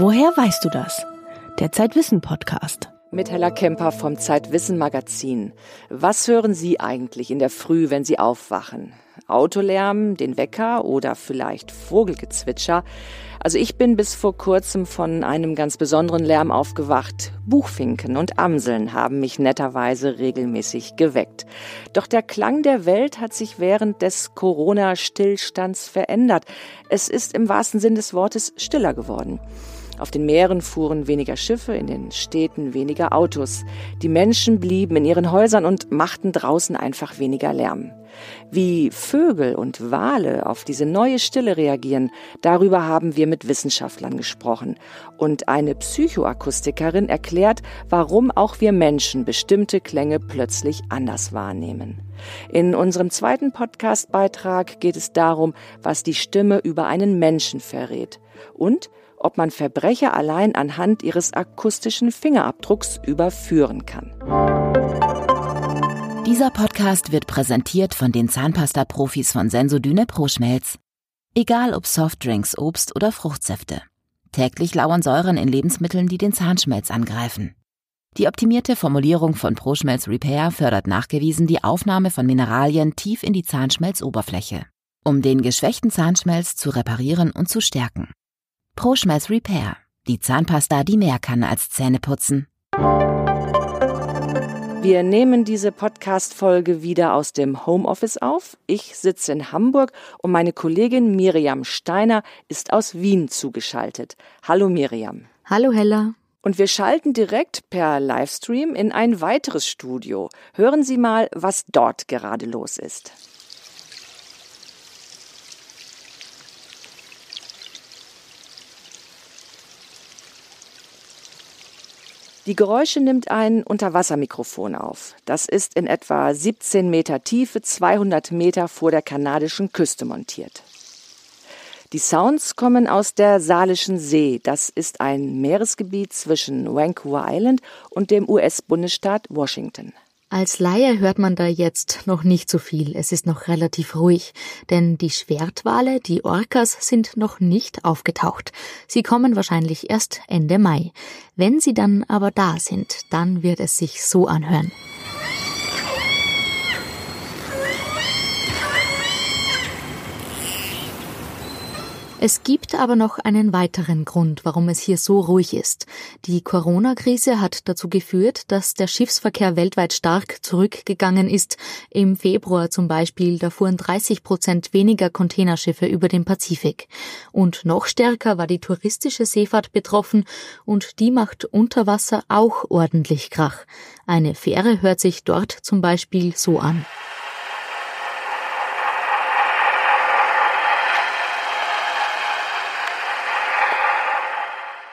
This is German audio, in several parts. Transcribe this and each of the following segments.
Woher weißt du das? Der Zeitwissen Podcast. Mit Hella Kemper vom Zeitwissen Magazin. Was hören Sie eigentlich in der Früh, wenn Sie aufwachen? Autolärm, den Wecker oder vielleicht Vogelgezwitscher? Also ich bin bis vor kurzem von einem ganz besonderen Lärm aufgewacht. Buchfinken und Amseln haben mich netterweise regelmäßig geweckt. Doch der Klang der Welt hat sich während des Corona-Stillstands verändert. Es ist im wahrsten Sinn des Wortes stiller geworden. Auf den Meeren fuhren weniger Schiffe, in den Städten weniger Autos. Die Menschen blieben in ihren Häusern und machten draußen einfach weniger Lärm. Wie Vögel und Wale auf diese neue Stille reagieren, darüber haben wir mit Wissenschaftlern gesprochen. Und eine Psychoakustikerin erklärt, warum auch wir Menschen bestimmte Klänge plötzlich anders wahrnehmen. In unserem zweiten Podcast-Beitrag geht es darum, was die Stimme über einen Menschen verrät und ob man Verbrecher allein anhand ihres akustischen Fingerabdrucks überführen kann. Dieser Podcast wird präsentiert von den Zahnpasta-Profis von Sensodyne Pro-Schmelz. Egal ob Softdrinks, Obst oder Fruchtsäfte. Täglich lauern Säuren in Lebensmitteln, die den Zahnschmelz angreifen. Die optimierte Formulierung von ProSchmelz Repair fördert nachgewiesen die Aufnahme von Mineralien tief in die Zahnschmelzoberfläche, um den geschwächten Zahnschmelz zu reparieren und zu stärken. ProSchmelz Repair. Die Zahnpasta, die mehr kann als Zähne putzen. Wir nehmen diese Podcast-Folge wieder aus dem Homeoffice auf. Ich sitze in Hamburg und meine Kollegin Miriam Steiner ist aus Wien zugeschaltet. Hallo Miriam. Hallo Hella. Und wir schalten direkt per Livestream in ein weiteres Studio. Hören Sie mal, was dort gerade los ist. Die Geräusche nimmt ein Unterwassermikrofon auf. Das ist in etwa 17 Meter Tiefe, 200 Meter vor der kanadischen Küste montiert. Die Sounds kommen aus der Salischen See. Das ist ein Meeresgebiet zwischen Vancouver Island und dem US-Bundesstaat Washington. Als Laie hört man da jetzt noch nicht so viel. Es ist noch relativ ruhig, denn die Schwertwale, die Orcas, sind noch nicht aufgetaucht. Sie kommen wahrscheinlich erst Ende Mai. Wenn sie dann aber da sind, dann wird es sich so anhören. Es gibt aber noch einen weiteren Grund, warum es hier so ruhig ist. Die Corona-Krise hat dazu geführt, dass der Schiffsverkehr weltweit stark zurückgegangen ist. Im Februar zum Beispiel, da fuhren 30 Prozent weniger Containerschiffe über den Pazifik. Und noch stärker war die touristische Seefahrt betroffen und die macht unter Wasser auch ordentlich Krach. Eine Fähre hört sich dort zum Beispiel so an.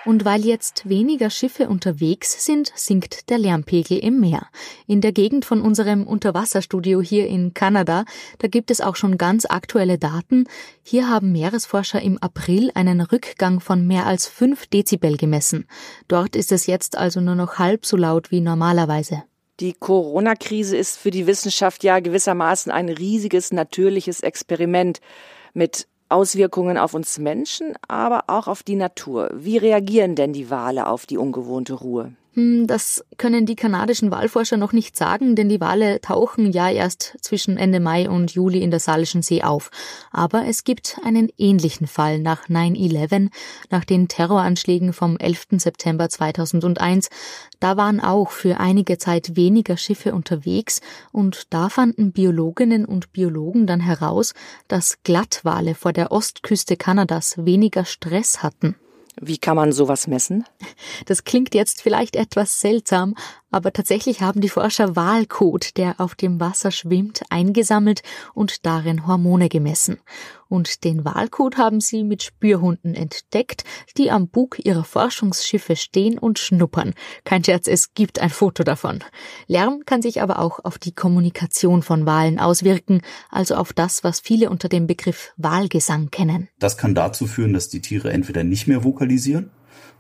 Und weil jetzt weniger Schiffe unterwegs sind, sinkt der Lärmpegel im Meer. In der Gegend von unserem Unterwasserstudio hier in Kanada, da gibt es auch schon ganz aktuelle Daten. Hier haben Meeresforscher im April einen Rückgang von mehr als fünf Dezibel gemessen. Dort ist es jetzt also nur noch halb so laut wie normalerweise. Die Corona-Krise ist für die Wissenschaft ja gewissermaßen ein riesiges natürliches Experiment mit Auswirkungen auf uns Menschen, aber auch auf die Natur. Wie reagieren denn die Wale auf die ungewohnte Ruhe? Hm, das können die kanadischen Walforscher noch nicht sagen, denn die Wale tauchen ja erst zwischen Ende Mai und Juli in der Salischen See auf. Aber es gibt einen ähnlichen Fall nach 9-11, nach den Terroranschlägen vom 11. September 2001. Da waren auch für einige Zeit weniger Schiffe unterwegs und da fanden Biologinnen und Biologen dann heraus, dass Glattwale vor der Ostküste Kanadas weniger Stress hatten. Wie kann man sowas messen? Das klingt jetzt vielleicht etwas seltsam, aber tatsächlich haben die Forscher Walkot, der auf dem Wasser schwimmt, eingesammelt und darin Hormone gemessen. Und den Walkot haben sie mit Spürhunden entdeckt, die am Bug ihrer Forschungsschiffe stehen und schnuppern. Kein Scherz, es gibt ein Foto davon. Lärm kann sich aber auch auf die Kommunikation von Walen auswirken, also auf das, was viele unter dem Begriff Wahlgesang kennen. Das kann dazu führen, dass die Tiere entweder nicht mehr vokalisieren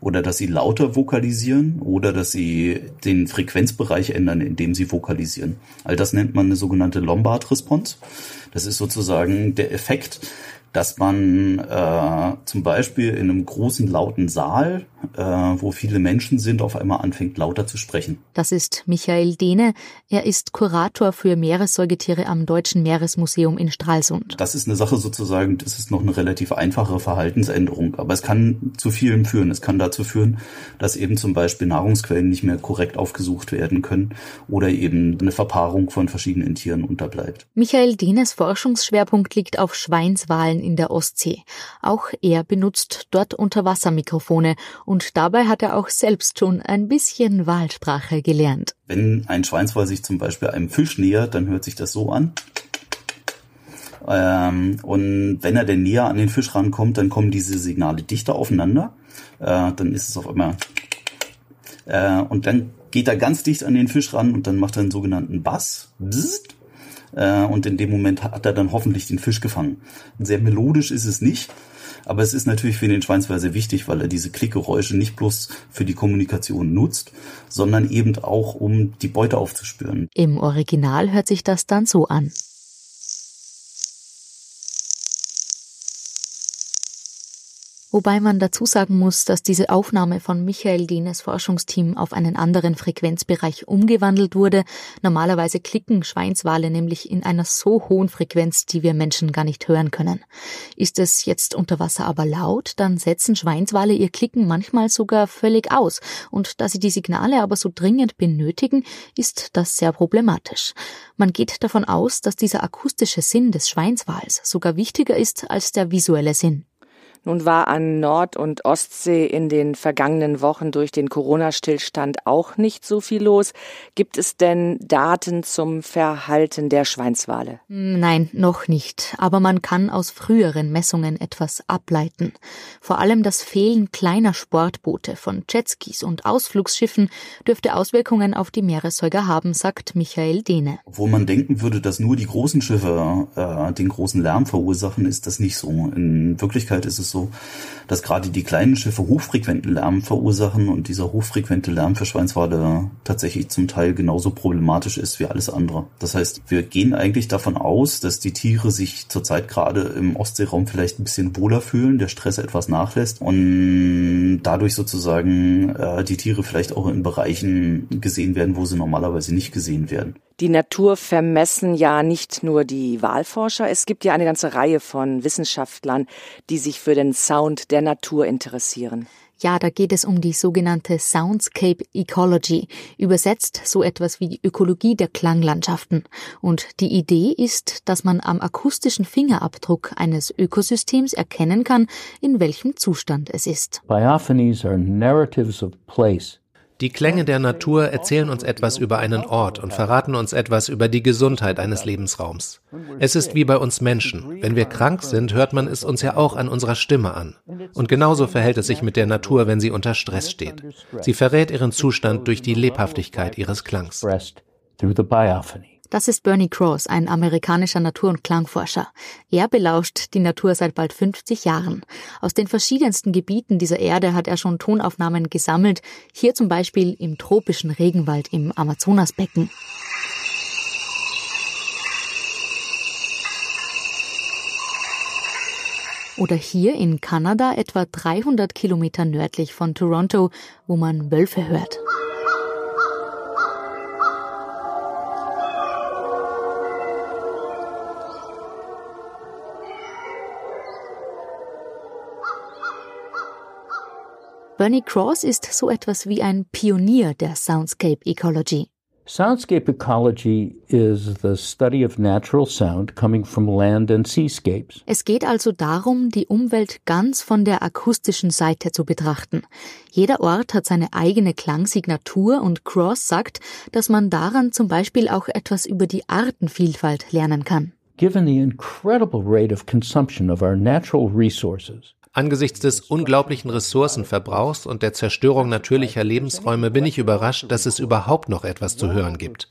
oder dass sie lauter vokalisieren oder dass sie den Frequenzbereich ändern, indem sie vokalisieren. All das nennt man eine sogenannte Lombard-Response. Das ist sozusagen der Effekt, dass man äh, zum Beispiel in einem großen lauten Saal, äh, wo viele Menschen sind, auf einmal anfängt lauter zu sprechen. Das ist Michael Dehne. Er ist Kurator für Meeressäugetiere am Deutschen Meeresmuseum in Stralsund. Das ist eine Sache sozusagen, das ist noch eine relativ einfache Verhaltensänderung, aber es kann zu vielem führen. Es kann dazu führen, dass eben zum Beispiel Nahrungsquellen nicht mehr korrekt aufgesucht werden können oder eben eine Verpaarung von verschiedenen Tieren unterbleibt. Michael Dehnes Forschungsschwerpunkt liegt auf Schweinswalen in der Ostsee. Auch er benutzt dort Unterwassermikrofone und dabei hat er auch selbst schon ein bisschen Wahlsprache gelernt. Wenn ein Schweinswal sich zum Beispiel einem Fisch nähert, dann hört sich das so an. Ähm, und wenn er denn näher an den Fisch rankommt, dann kommen diese Signale dichter aufeinander. Äh, dann ist es auf einmal. Äh, und dann geht er ganz dicht an den Fisch ran und dann macht er einen sogenannten Bass. Bzzzt. Äh, und in dem Moment hat er dann hoffentlich den Fisch gefangen. Sehr melodisch ist es nicht. Aber es ist natürlich für den Schweinswal sehr wichtig, weil er diese Klickgeräusche nicht bloß für die Kommunikation nutzt, sondern eben auch, um die Beute aufzuspüren. Im Original hört sich das dann so an. Wobei man dazu sagen muss, dass diese Aufnahme von Michael Dienes Forschungsteam auf einen anderen Frequenzbereich umgewandelt wurde. Normalerweise klicken Schweinswale nämlich in einer so hohen Frequenz, die wir Menschen gar nicht hören können. Ist es jetzt unter Wasser aber laut, dann setzen Schweinswale ihr Klicken manchmal sogar völlig aus. Und da sie die Signale aber so dringend benötigen, ist das sehr problematisch. Man geht davon aus, dass dieser akustische Sinn des Schweinswals sogar wichtiger ist als der visuelle Sinn. Nun war an Nord- und Ostsee in den vergangenen Wochen durch den Corona-Stillstand auch nicht so viel los. Gibt es denn Daten zum Verhalten der Schweinswale? Nein, noch nicht. Aber man kann aus früheren Messungen etwas ableiten. Vor allem das Fehlen kleiner Sportboote von Jetskis und Ausflugsschiffen dürfte Auswirkungen auf die Meeressäuger haben, sagt Michael Dehne. Wo man denken würde, dass nur die großen Schiffe äh, den großen Lärm verursachen, ist das nicht so. In Wirklichkeit ist es so, dass gerade die kleinen Schiffe hochfrequenten Lärm verursachen und dieser hochfrequente Lärm für Schweinswale tatsächlich zum Teil genauso problematisch ist wie alles andere. Das heißt, wir gehen eigentlich davon aus, dass die Tiere sich zurzeit gerade im Ostseeraum vielleicht ein bisschen wohler fühlen, der Stress etwas nachlässt und dadurch sozusagen äh, die Tiere vielleicht auch in Bereichen gesehen werden, wo sie normalerweise nicht gesehen werden. Die Natur vermessen ja nicht nur die Wahlforscher, es gibt ja eine ganze Reihe von Wissenschaftlern, die sich für den Sound der Natur interessieren. Ja, da geht es um die sogenannte Soundscape Ecology, übersetzt so etwas wie die Ökologie der Klanglandschaften. Und die Idee ist, dass man am akustischen Fingerabdruck eines Ökosystems erkennen kann, in welchem Zustand es ist. Biophonies are narratives of place. Die Klänge der Natur erzählen uns etwas über einen Ort und verraten uns etwas über die Gesundheit eines Lebensraums. Es ist wie bei uns Menschen. Wenn wir krank sind, hört man es uns ja auch an unserer Stimme an. Und genauso verhält es sich mit der Natur, wenn sie unter Stress steht. Sie verrät ihren Zustand durch die Lebhaftigkeit ihres Klangs. Das ist Bernie Cross, ein amerikanischer Natur- und Klangforscher. Er belauscht die Natur seit bald 50 Jahren. Aus den verschiedensten Gebieten dieser Erde hat er schon Tonaufnahmen gesammelt, hier zum Beispiel im tropischen Regenwald im Amazonasbecken. Oder hier in Kanada, etwa 300 Kilometer nördlich von Toronto, wo man Wölfe hört. Bernie Cross ist so etwas wie ein Pionier der Soundscape Ecology. Soundscape ecology is the study of natural sound coming from land and seascapes. Es geht also darum, die Umwelt ganz von der akustischen Seite zu betrachten. Jeder Ort hat seine eigene Klangsignatur und Cross sagt, dass man daran zum Beispiel auch etwas über die Artenvielfalt lernen kann. Given the incredible rate of consumption of our natural resources, Angesichts des unglaublichen Ressourcenverbrauchs und der Zerstörung natürlicher Lebensräume bin ich überrascht, dass es überhaupt noch etwas zu hören gibt.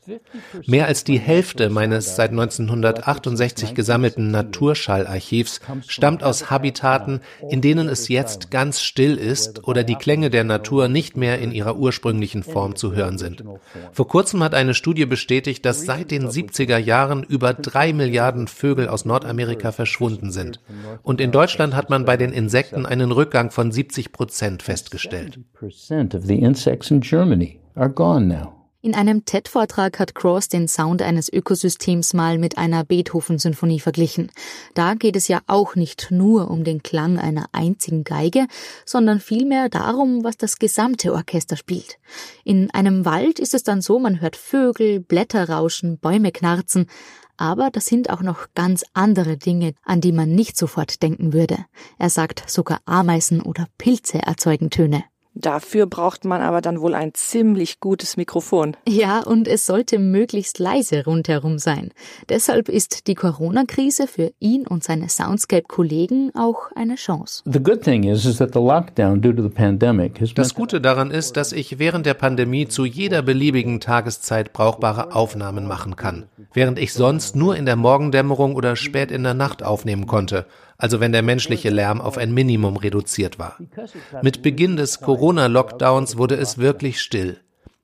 Mehr als die Hälfte meines seit 1968 gesammelten Naturschallarchivs stammt aus Habitaten, in denen es jetzt ganz still ist oder die Klänge der Natur nicht mehr in ihrer ursprünglichen Form zu hören sind. Vor kurzem hat eine Studie bestätigt, dass seit den 70er Jahren über drei Milliarden Vögel aus Nordamerika verschwunden sind. Und in Deutschland hat man bei den Insekten einen Rückgang von 70 Prozent festgestellt. In einem TED-Vortrag hat Cross den Sound eines Ökosystems mal mit einer Beethoven-Symphonie verglichen. Da geht es ja auch nicht nur um den Klang einer einzigen Geige, sondern vielmehr darum, was das gesamte Orchester spielt. In einem Wald ist es dann so, man hört Vögel, Blätter rauschen, Bäume knarzen, aber das sind auch noch ganz andere Dinge, an die man nicht sofort denken würde. Er sagt, sogar Ameisen oder Pilze erzeugen Töne. Dafür braucht man aber dann wohl ein ziemlich gutes Mikrofon. Ja, und es sollte möglichst leise rundherum sein. Deshalb ist die Corona-Krise für ihn und seine Soundscape-Kollegen auch eine Chance. Das Gute daran ist, dass ich während der Pandemie zu jeder beliebigen Tageszeit brauchbare Aufnahmen machen kann, während ich sonst nur in der Morgendämmerung oder spät in der Nacht aufnehmen konnte also wenn der menschliche Lärm auf ein Minimum reduziert war. Mit Beginn des Corona-Lockdowns wurde es wirklich still.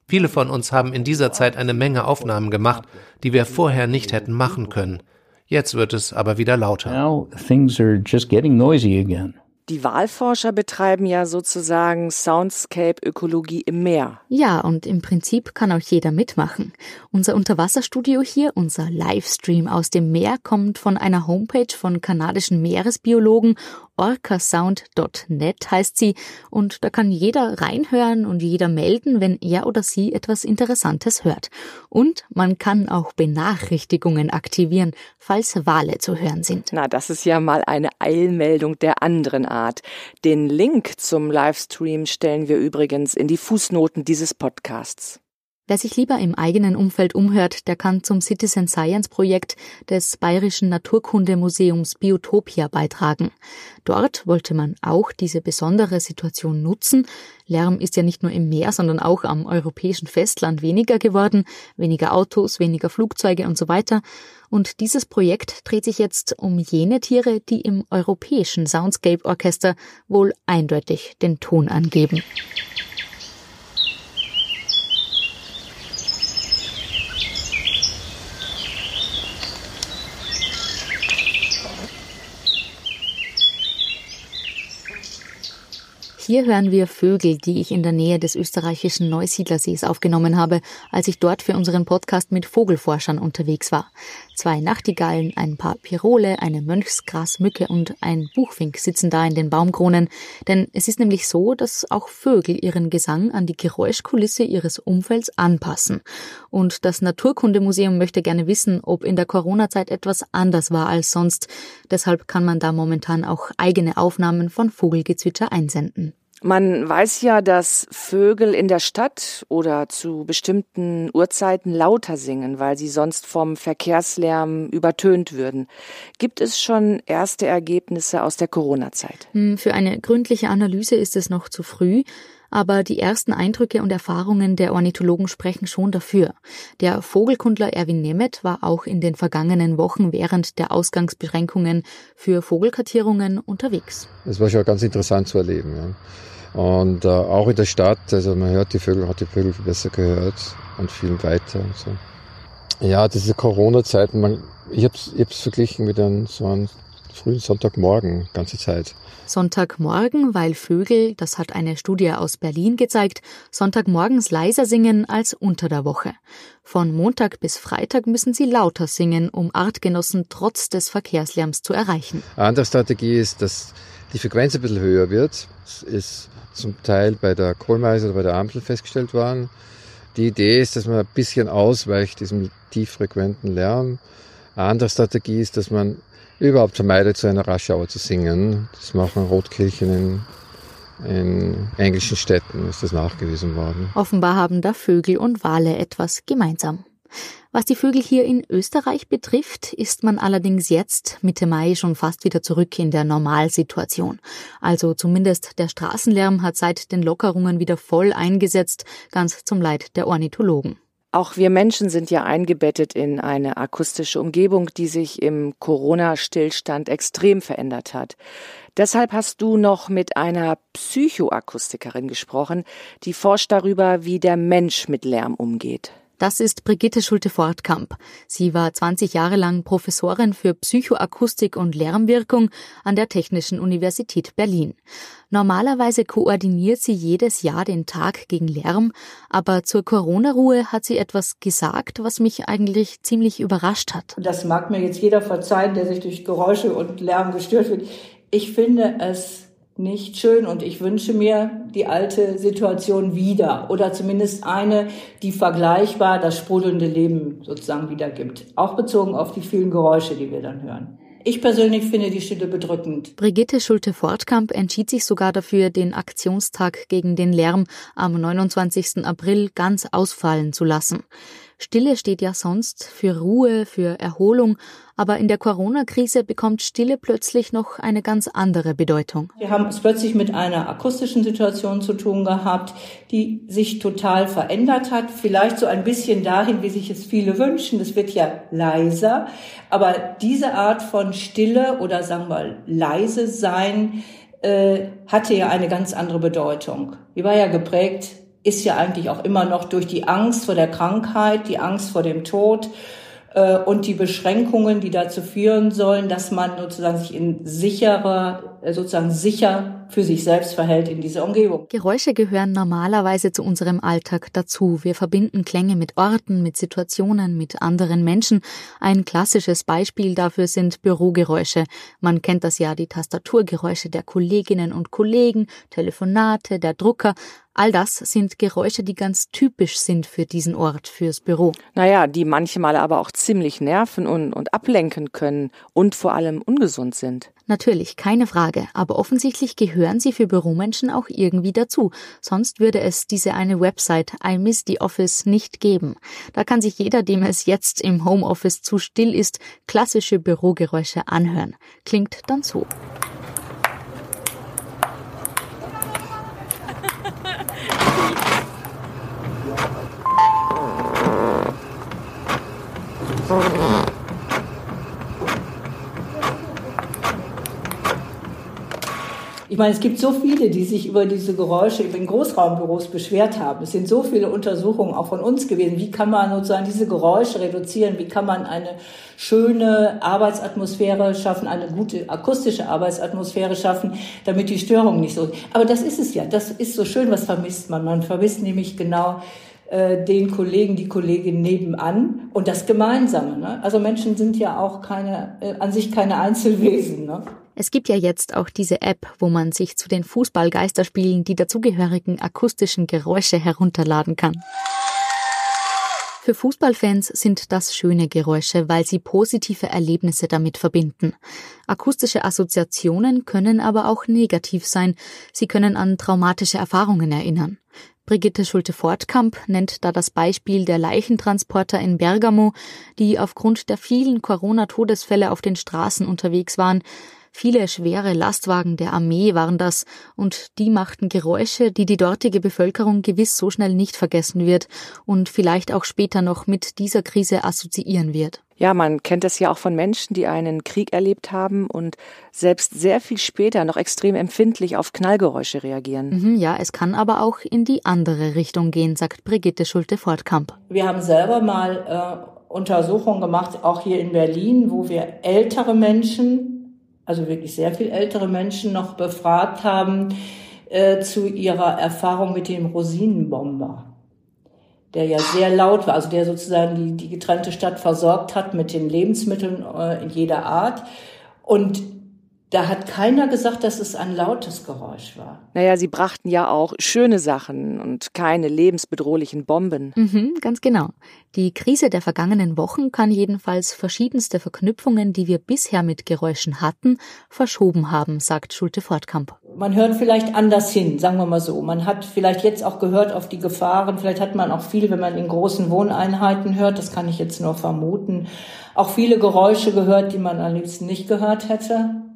Viele von uns haben in dieser Zeit eine Menge Aufnahmen gemacht, die wir vorher nicht hätten machen können. Jetzt wird es aber wieder lauter. Now things are just getting noisy again. Die Wahlforscher betreiben ja sozusagen Soundscape-Ökologie im Meer. Ja, und im Prinzip kann auch jeder mitmachen. Unser Unterwasserstudio hier, unser Livestream aus dem Meer, kommt von einer Homepage von kanadischen Meeresbiologen orcasound.net heißt sie und da kann jeder reinhören und jeder melden, wenn er oder sie etwas Interessantes hört. Und man kann auch Benachrichtigungen aktivieren, falls Wale zu hören sind. Na, das ist ja mal eine Eilmeldung der anderen Art. Den Link zum Livestream stellen wir übrigens in die Fußnoten dieses Podcasts. Wer sich lieber im eigenen Umfeld umhört, der kann zum Citizen Science Projekt des Bayerischen Naturkundemuseums Biotopia beitragen. Dort wollte man auch diese besondere Situation nutzen. Lärm ist ja nicht nur im Meer, sondern auch am europäischen Festland weniger geworden, weniger Autos, weniger Flugzeuge und so weiter. Und dieses Projekt dreht sich jetzt um jene Tiere, die im europäischen Soundscape Orchester wohl eindeutig den Ton angeben. Hier hören wir Vögel, die ich in der Nähe des österreichischen Neusiedlersees aufgenommen habe, als ich dort für unseren Podcast mit Vogelforschern unterwegs war. Zwei Nachtigallen, ein paar Pirole, eine Mönchsgrasmücke und ein Buchfink sitzen da in den Baumkronen, denn es ist nämlich so, dass auch Vögel ihren Gesang an die Geräuschkulisse ihres Umfelds anpassen. Und das Naturkundemuseum möchte gerne wissen, ob in der Corona-Zeit etwas anders war als sonst. Deshalb kann man da momentan auch eigene Aufnahmen von Vogelgezwitscher einsenden. Man weiß ja, dass Vögel in der Stadt oder zu bestimmten Uhrzeiten lauter singen, weil sie sonst vom Verkehrslärm übertönt würden. Gibt es schon erste Ergebnisse aus der Corona-Zeit? Hm, für eine gründliche Analyse ist es noch zu früh aber die ersten Eindrücke und Erfahrungen der Ornithologen sprechen schon dafür. Der Vogelkundler Erwin Nemeth war auch in den vergangenen Wochen während der Ausgangsbeschränkungen für Vogelkartierungen unterwegs. Es war schon ganz interessant zu erleben. Ja. Und äh, auch in der Stadt, also man hört die Vögel, hat die Vögel viel besser gehört und viel weiter und so. Ja, diese Corona-Zeiten, ich habe es ich verglichen mit einem, so einem frühen Sonntagmorgen, ganze Zeit. Sonntagmorgen, weil Vögel, das hat eine Studie aus Berlin gezeigt, Sonntagmorgens leiser singen als unter der Woche. Von Montag bis Freitag müssen sie lauter singen, um Artgenossen trotz des Verkehrslärms zu erreichen. Eine andere Strategie ist, dass die Frequenz ein bisschen höher wird. Das ist zum Teil bei der Kohlmeise oder bei der Ampel festgestellt worden. Die Idee ist, dass man ein bisschen ausweicht diesem tieffrequenten Lärm. Eine andere Strategie ist, dass man überhaupt vermeidet, zu einer Raschauer zu singen. Das machen Rotkirchen in, in englischen Städten, ist das nachgewiesen worden. Offenbar haben da Vögel und Wale etwas gemeinsam. Was die Vögel hier in Österreich betrifft, ist man allerdings jetzt Mitte Mai schon fast wieder zurück in der Normalsituation. Also zumindest der Straßenlärm hat seit den Lockerungen wieder voll eingesetzt, ganz zum Leid der Ornithologen. Auch wir Menschen sind ja eingebettet in eine akustische Umgebung, die sich im Corona-Stillstand extrem verändert hat. Deshalb hast du noch mit einer Psychoakustikerin gesprochen, die forscht darüber, wie der Mensch mit Lärm umgeht. Das ist Brigitte Schulte-Fortkamp. Sie war 20 Jahre lang Professorin für Psychoakustik und Lärmwirkung an der Technischen Universität Berlin. Normalerweise koordiniert sie jedes Jahr den Tag gegen Lärm, aber zur Corona-Ruhe hat sie etwas gesagt, was mich eigentlich ziemlich überrascht hat. Das mag mir jetzt jeder verzeihen, der sich durch Geräusche und Lärm gestört wird. Ich finde es nicht schön und ich wünsche mir die alte Situation wieder oder zumindest eine, die vergleichbar das sprudelnde Leben sozusagen wiedergibt. Auch bezogen auf die vielen Geräusche, die wir dann hören. Ich persönlich finde die Stille bedrückend. Brigitte Schulte-Fortkamp entschied sich sogar dafür, den Aktionstag gegen den Lärm am 29. April ganz ausfallen zu lassen. Stille steht ja sonst für Ruhe, für Erholung, aber in der Corona-Krise bekommt Stille plötzlich noch eine ganz andere Bedeutung. Wir haben es plötzlich mit einer akustischen Situation zu tun gehabt, die sich total verändert hat. Vielleicht so ein bisschen dahin, wie sich es viele wünschen. Es wird ja leiser. Aber diese Art von Stille oder sagen wir leise sein, äh, hatte ja eine ganz andere Bedeutung. Die war ja geprägt ist ja eigentlich auch immer noch durch die Angst vor der Krankheit, die Angst vor dem Tod äh, und die Beschränkungen, die dazu führen sollen, dass man sozusagen sich in sicherer, äh, sozusagen sicher für sich selbst verhält in dieser Umgebung. Geräusche gehören normalerweise zu unserem Alltag dazu. Wir verbinden Klänge mit Orten, mit Situationen, mit anderen Menschen. Ein klassisches Beispiel dafür sind Bürogeräusche. Man kennt das ja, die Tastaturgeräusche der Kolleginnen und Kollegen, Telefonate, der Drucker. All das sind Geräusche, die ganz typisch sind für diesen Ort, fürs Büro. Naja, die manchmal aber auch ziemlich nerven und, und ablenken können und vor allem ungesund sind. Natürlich, keine Frage, aber offensichtlich gehören sie für Büromenschen auch irgendwie dazu. Sonst würde es diese eine Website I Miss the Office nicht geben. Da kann sich jeder, dem es jetzt im Homeoffice zu still ist, klassische Bürogeräusche anhören. Klingt dann so. Ich meine, es gibt so viele, die sich über diese Geräusche in Großraumbüros beschwert haben. Es sind so viele Untersuchungen auch von uns gewesen. Wie kann man sozusagen diese Geräusche reduzieren? Wie kann man eine schöne Arbeitsatmosphäre schaffen, eine gute akustische Arbeitsatmosphäre schaffen, damit die Störungen nicht so. Aber das ist es ja. Das ist so schön. Was vermisst man? Man vermisst nämlich genau äh, den Kollegen, die Kollegin nebenan und das Gemeinsame. Ne? Also Menschen sind ja auch keine, äh, an sich keine Einzelwesen. Ne? Es gibt ja jetzt auch diese App, wo man sich zu den Fußballgeisterspielen die dazugehörigen akustischen Geräusche herunterladen kann. Für Fußballfans sind das schöne Geräusche, weil sie positive Erlebnisse damit verbinden. Akustische Assoziationen können aber auch negativ sein. Sie können an traumatische Erfahrungen erinnern. Brigitte Schulte-Fortkamp nennt da das Beispiel der Leichentransporter in Bergamo, die aufgrund der vielen Corona-Todesfälle auf den Straßen unterwegs waren. Viele schwere Lastwagen der Armee waren das, und die machten Geräusche, die die dortige Bevölkerung gewiss so schnell nicht vergessen wird und vielleicht auch später noch mit dieser Krise assoziieren wird. Ja, man kennt es ja auch von Menschen, die einen Krieg erlebt haben und selbst sehr viel später noch extrem empfindlich auf Knallgeräusche reagieren. Mhm, ja, es kann aber auch in die andere Richtung gehen, sagt Brigitte Schulte-Fortkamp. Wir haben selber mal äh, Untersuchungen gemacht, auch hier in Berlin, wo wir ältere Menschen, also wirklich sehr viel ältere Menschen noch befragt haben äh, zu ihrer Erfahrung mit dem Rosinenbomber der ja sehr laut war, also der sozusagen die, die getrennte Stadt versorgt hat mit den Lebensmitteln äh, in jeder Art. Und da hat keiner gesagt, dass es ein lautes Geräusch war. Naja, sie brachten ja auch schöne Sachen und keine lebensbedrohlichen Bomben. Mhm, ganz genau. Die Krise der vergangenen Wochen kann jedenfalls verschiedenste Verknüpfungen, die wir bisher mit Geräuschen hatten, verschoben haben, sagt Schulte Fortkamp. man hört vielleicht anders hin, sagen wir mal so. Man hat vielleicht jetzt auch gehört auf die Gefahren. Vielleicht hat man auch viel, wenn man in großen Wohneinheiten hört, das kann ich jetzt nur vermuten, auch viele Geräusche gehört, die man am liebsten nicht gehört hätte.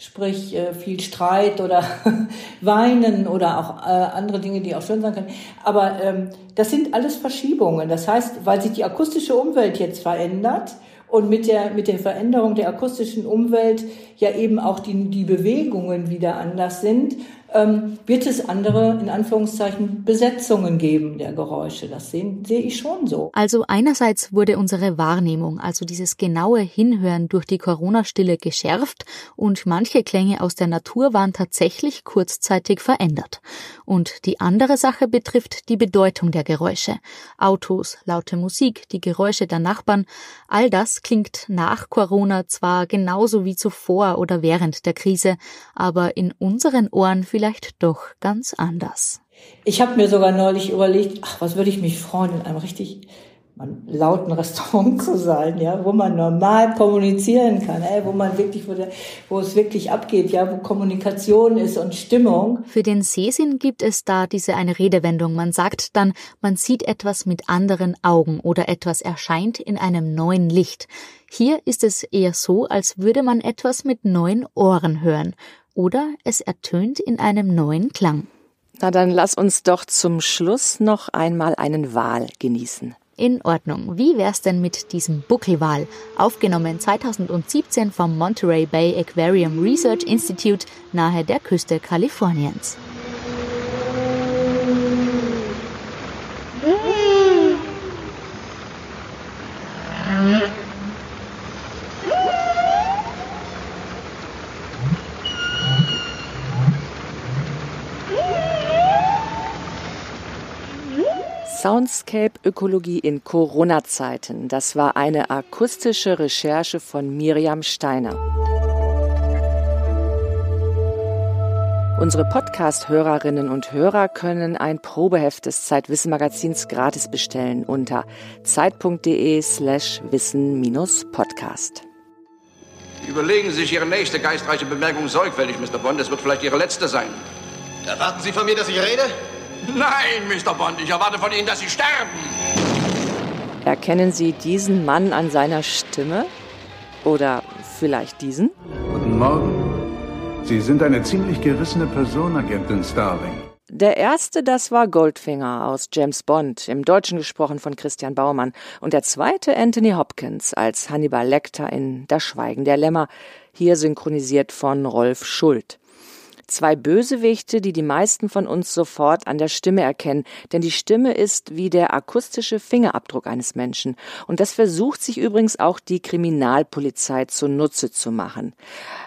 Sprich, äh, viel Streit oder Weinen oder auch äh, andere Dinge, die auch schön sein können. Aber ähm, das sind alles Verschiebungen. Das heißt, weil sich die akustische Umwelt jetzt verändert, und mit der, mit der Veränderung der akustischen Umwelt ja eben auch die, die Bewegungen wieder anders sind, ähm, wird es andere, in Anführungszeichen, Besetzungen geben der Geräusche. Das sehe, sehe ich schon so. Also einerseits wurde unsere Wahrnehmung, also dieses genaue Hinhören durch die Corona-Stille geschärft und manche Klänge aus der Natur waren tatsächlich kurzzeitig verändert. Und die andere Sache betrifft die Bedeutung der Geräusche. Autos, laute Musik, die Geräusche der Nachbarn, all das klingt nach Corona zwar genauso wie zuvor oder während der Krise, aber in unseren Ohren doch ganz anders. Ich habe mir sogar neulich überlegt, ach, was würde ich mich freuen, in einem richtig lauten Restaurant zu sein, ja, wo man normal kommunizieren kann, ey, wo man wirklich, wo, der, wo es wirklich abgeht, ja, wo Kommunikation ist und Stimmung. Für den Sehsinn gibt es da diese eine Redewendung. Man sagt dann, man sieht etwas mit anderen Augen oder etwas erscheint in einem neuen Licht. Hier ist es eher so, als würde man etwas mit neuen Ohren hören oder es ertönt in einem neuen Klang. Na dann lass uns doch zum Schluss noch einmal einen Wal genießen. In Ordnung. Wie wär's denn mit diesem Buckelwal? Aufgenommen 2017 vom Monterey Bay Aquarium Research Institute nahe der Küste Kaliforniens. Soundscape-Ökologie in Corona-Zeiten. Das war eine akustische Recherche von Miriam Steiner. Unsere Podcast-Hörerinnen und Hörer können ein Probeheft des Zeitwissen-Magazins gratis bestellen unter zeit.de slash wissen-podcast. Überlegen Sie sich Ihre nächste geistreiche Bemerkung sorgfältig, Mr. Bond. Es wird vielleicht Ihre letzte sein. Erwarten Sie von mir, dass ich rede? Nein, Mr. Bond, ich erwarte von Ihnen, dass Sie sterben. Erkennen Sie diesen Mann an seiner Stimme? Oder vielleicht diesen? Guten Morgen. Sie sind eine ziemlich gerissene Person, Agentin Starling. Der erste, das war Goldfinger aus James Bond, im Deutschen gesprochen von Christian Baumann. Und der zweite Anthony Hopkins als Hannibal Lecter in Das Schweigen der Lämmer, hier synchronisiert von Rolf Schult. Zwei Bösewichte, die die meisten von uns sofort an der Stimme erkennen, denn die Stimme ist wie der akustische Fingerabdruck eines Menschen. Und das versucht sich übrigens auch die Kriminalpolizei zunutze zu machen.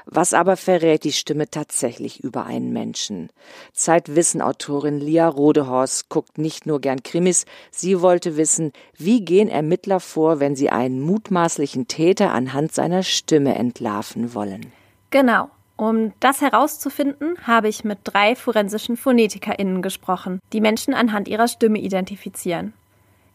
Was aber verrät die Stimme tatsächlich über einen Menschen? Zeitwissenautorin Lia Rodehorst guckt nicht nur gern Krimis, sie wollte wissen, wie gehen Ermittler vor, wenn sie einen mutmaßlichen Täter anhand seiner Stimme entlarven wollen. Genau. Um das herauszufinden, habe ich mit drei forensischen PhonetikerInnen gesprochen, die Menschen anhand ihrer Stimme identifizieren.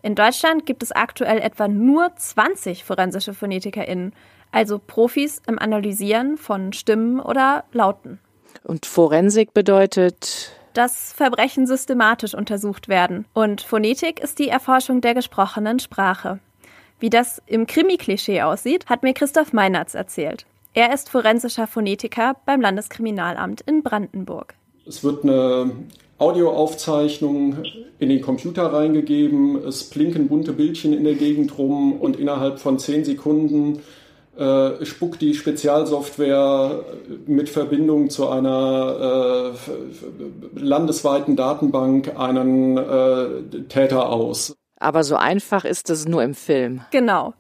In Deutschland gibt es aktuell etwa nur 20 forensische PhonetikerInnen, also Profis im Analysieren von Stimmen oder Lauten. Und Forensik bedeutet? Dass Verbrechen systematisch untersucht werden. Und Phonetik ist die Erforschung der gesprochenen Sprache. Wie das im Krimi-Klischee aussieht, hat mir Christoph Meinertz erzählt. Er ist forensischer Phonetiker beim Landeskriminalamt in Brandenburg. Es wird eine Audioaufzeichnung in den Computer reingegeben, es blinken bunte Bildchen in der Gegend rum und innerhalb von zehn Sekunden äh, spuckt die Spezialsoftware mit Verbindung zu einer äh, landesweiten Datenbank einen äh, Täter aus. Aber so einfach ist es nur im Film. Genau.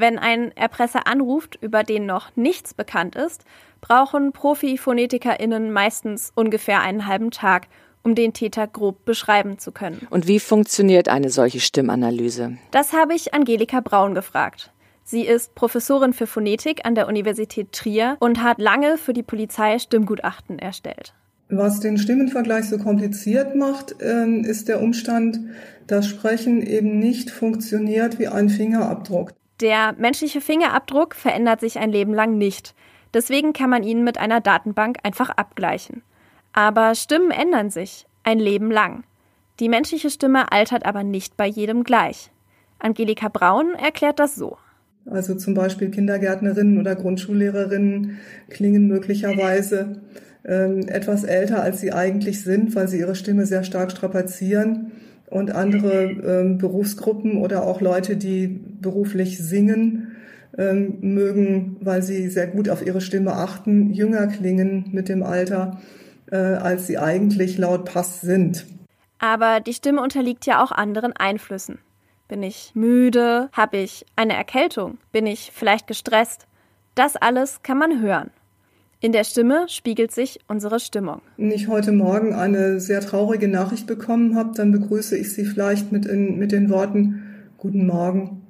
Wenn ein Erpresser anruft, über den noch nichts bekannt ist, brauchen Profi-PhonetikerInnen meistens ungefähr einen halben Tag, um den Täter grob beschreiben zu können. Und wie funktioniert eine solche Stimmanalyse? Das habe ich Angelika Braun gefragt. Sie ist Professorin für Phonetik an der Universität Trier und hat lange für die Polizei Stimmgutachten erstellt. Was den Stimmenvergleich so kompliziert macht, ähm, ist der Umstand, dass Sprechen eben nicht funktioniert wie ein Fingerabdruck. Der menschliche Fingerabdruck verändert sich ein Leben lang nicht. Deswegen kann man ihn mit einer Datenbank einfach abgleichen. Aber Stimmen ändern sich, ein Leben lang. Die menschliche Stimme altert aber nicht bei jedem gleich. Angelika Braun erklärt das so. Also zum Beispiel Kindergärtnerinnen oder Grundschullehrerinnen klingen möglicherweise ähm, etwas älter, als sie eigentlich sind, weil sie ihre Stimme sehr stark strapazieren. Und andere ähm, Berufsgruppen oder auch Leute, die beruflich singen, ähm, mögen, weil sie sehr gut auf ihre Stimme achten, jünger klingen mit dem Alter, äh, als sie eigentlich laut Pass sind. Aber die Stimme unterliegt ja auch anderen Einflüssen. Bin ich müde? Habe ich eine Erkältung? Bin ich vielleicht gestresst? Das alles kann man hören. In der Stimme spiegelt sich unsere Stimmung. Wenn ich heute Morgen eine sehr traurige Nachricht bekommen habe, dann begrüße ich Sie vielleicht mit, in, mit den Worten Guten Morgen,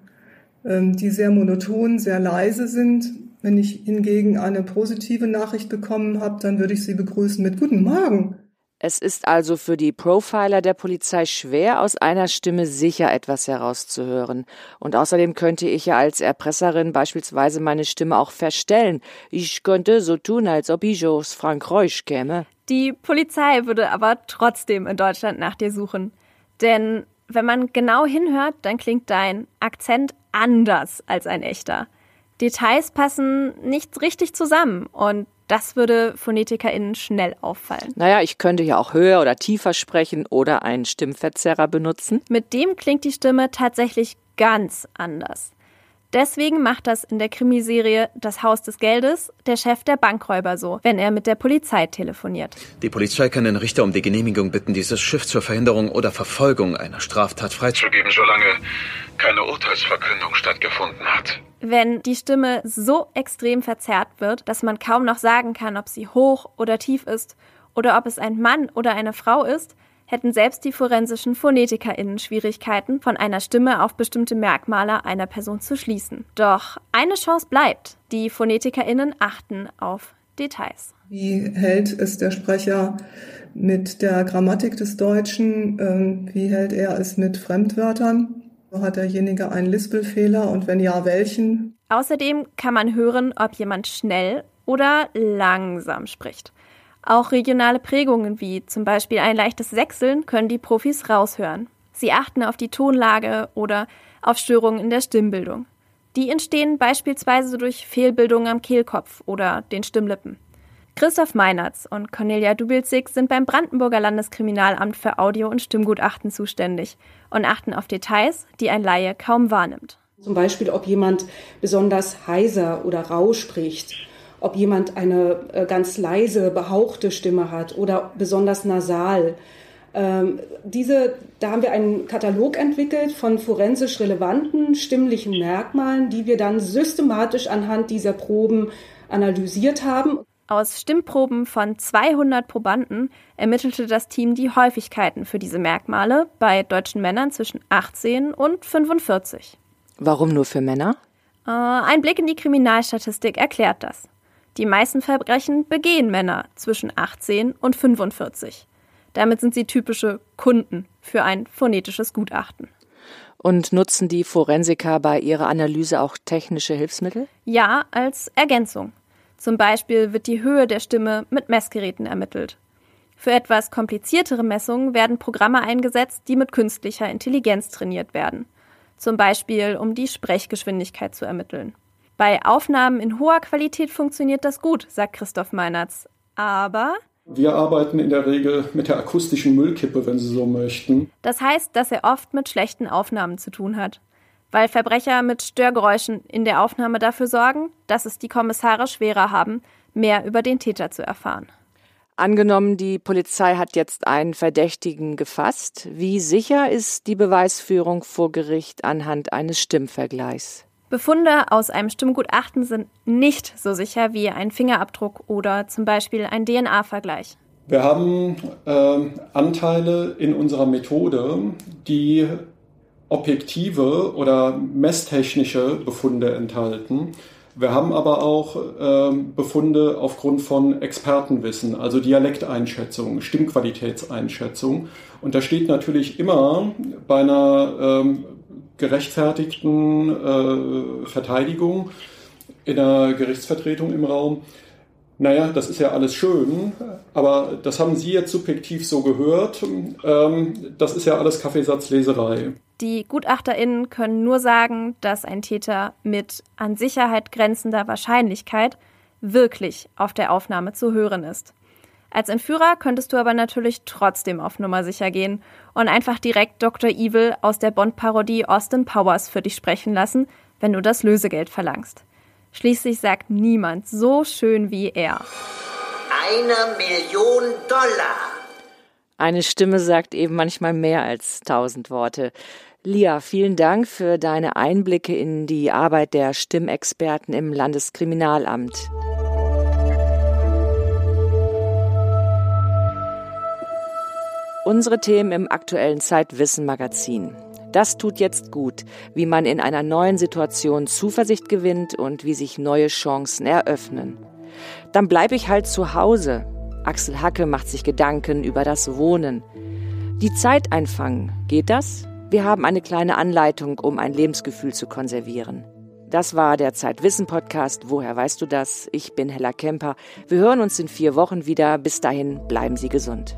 ähm, die sehr monoton, sehr leise sind. Wenn ich hingegen eine positive Nachricht bekommen habe, dann würde ich Sie begrüßen mit Guten Morgen. Es ist also für die Profiler der Polizei schwer, aus einer Stimme sicher etwas herauszuhören. Und außerdem könnte ich ja als Erpresserin beispielsweise meine Stimme auch verstellen. Ich könnte so tun, als ob ich aus Frankreich käme. Die Polizei würde aber trotzdem in Deutschland nach dir suchen. Denn wenn man genau hinhört, dann klingt dein Akzent anders als ein echter. Details passen nicht richtig zusammen und das würde PhonetikerInnen schnell auffallen. Naja, ich könnte ja auch höher oder tiefer sprechen oder einen Stimmverzerrer benutzen. Mit dem klingt die Stimme tatsächlich ganz anders. Deswegen macht das in der Krimiserie Das Haus des Geldes der Chef der Bankräuber so, wenn er mit der Polizei telefoniert. Die Polizei kann den Richter um die Genehmigung bitten, dieses Schiff zur Verhinderung oder Verfolgung einer Straftat freizugeben, solange keine Urteilsverkündung stattgefunden hat. Wenn die Stimme so extrem verzerrt wird, dass man kaum noch sagen kann, ob sie hoch oder tief ist oder ob es ein Mann oder eine Frau ist, hätten selbst die forensischen PhonetikerInnen Schwierigkeiten, von einer Stimme auf bestimmte Merkmale einer Person zu schließen. Doch eine Chance bleibt. Die PhonetikerInnen achten auf Details. Wie hält es der Sprecher mit der Grammatik des Deutschen? Ähm, wie hält er es mit Fremdwörtern? Hat derjenige einen Lispelfehler und wenn ja, welchen? Außerdem kann man hören, ob jemand schnell oder langsam spricht. Auch regionale Prägungen wie zum Beispiel ein leichtes Sechseln können die Profis raushören. Sie achten auf die Tonlage oder auf Störungen in der Stimmbildung. Die entstehen beispielsweise durch Fehlbildungen am Kehlkopf oder den Stimmlippen. Christoph Meinertz und Cornelia Dubilzig sind beim Brandenburger Landeskriminalamt für Audio- und Stimmgutachten zuständig und achten auf Details, die ein Laie kaum wahrnimmt. Zum Beispiel, ob jemand besonders heiser oder rau spricht, ob jemand eine äh, ganz leise, behauchte Stimme hat oder besonders nasal. Ähm, diese, da haben wir einen Katalog entwickelt von forensisch relevanten stimmlichen Merkmalen, die wir dann systematisch anhand dieser Proben analysiert haben. Aus Stimmproben von 200 Probanden ermittelte das Team die Häufigkeiten für diese Merkmale bei deutschen Männern zwischen 18 und 45. Warum nur für Männer? Äh, ein Blick in die Kriminalstatistik erklärt das. Die meisten Verbrechen begehen Männer zwischen 18 und 45. Damit sind sie typische Kunden für ein phonetisches Gutachten. Und nutzen die Forensiker bei ihrer Analyse auch technische Hilfsmittel? Ja, als Ergänzung. Zum Beispiel wird die Höhe der Stimme mit Messgeräten ermittelt. Für etwas kompliziertere Messungen werden Programme eingesetzt, die mit künstlicher Intelligenz trainiert werden. Zum Beispiel, um die Sprechgeschwindigkeit zu ermitteln. Bei Aufnahmen in hoher Qualität funktioniert das gut, sagt Christoph Meinertz. Aber wir arbeiten in der Regel mit der akustischen Müllkippe, wenn Sie so möchten. Das heißt, dass er oft mit schlechten Aufnahmen zu tun hat weil Verbrecher mit Störgeräuschen in der Aufnahme dafür sorgen, dass es die Kommissare schwerer haben, mehr über den Täter zu erfahren. Angenommen, die Polizei hat jetzt einen Verdächtigen gefasst. Wie sicher ist die Beweisführung vor Gericht anhand eines Stimmvergleichs? Befunde aus einem Stimmgutachten sind nicht so sicher wie ein Fingerabdruck oder zum Beispiel ein DNA-Vergleich. Wir haben äh, Anteile in unserer Methode, die objektive oder messtechnische Befunde enthalten. Wir haben aber auch äh, Befunde aufgrund von Expertenwissen, also Dialekteinschätzung, Stimmqualitätseinschätzung. Und da steht natürlich immer bei einer ähm, gerechtfertigten äh, Verteidigung in der Gerichtsvertretung im Raum, naja, das ist ja alles schön, aber das haben Sie jetzt subjektiv so gehört. Ähm, das ist ja alles Kaffeesatzleserei. Die GutachterInnen können nur sagen, dass ein Täter mit an Sicherheit grenzender Wahrscheinlichkeit wirklich auf der Aufnahme zu hören ist. Als Entführer könntest du aber natürlich trotzdem auf Nummer sicher gehen und einfach direkt Dr. Evil aus der Bond-Parodie Austin Powers für dich sprechen lassen, wenn du das Lösegeld verlangst. Schließlich sagt niemand so schön wie er. Eine Million Dollar. Eine Stimme sagt eben manchmal mehr als tausend Worte. Lia, vielen Dank für deine Einblicke in die Arbeit der Stimmexperten im Landeskriminalamt. Unsere Themen im aktuellen Zeitwissen Magazin. Das tut jetzt gut, wie man in einer neuen Situation Zuversicht gewinnt und wie sich neue Chancen eröffnen. Dann bleibe ich halt zu Hause. Axel Hacke macht sich Gedanken über das Wohnen. Die Zeit einfangen, geht das? Wir haben eine kleine Anleitung, um ein Lebensgefühl zu konservieren. Das war der Zeitwissen-Podcast. Woher weißt du das? Ich bin Hella Kemper. Wir hören uns in vier Wochen wieder. Bis dahin bleiben Sie gesund.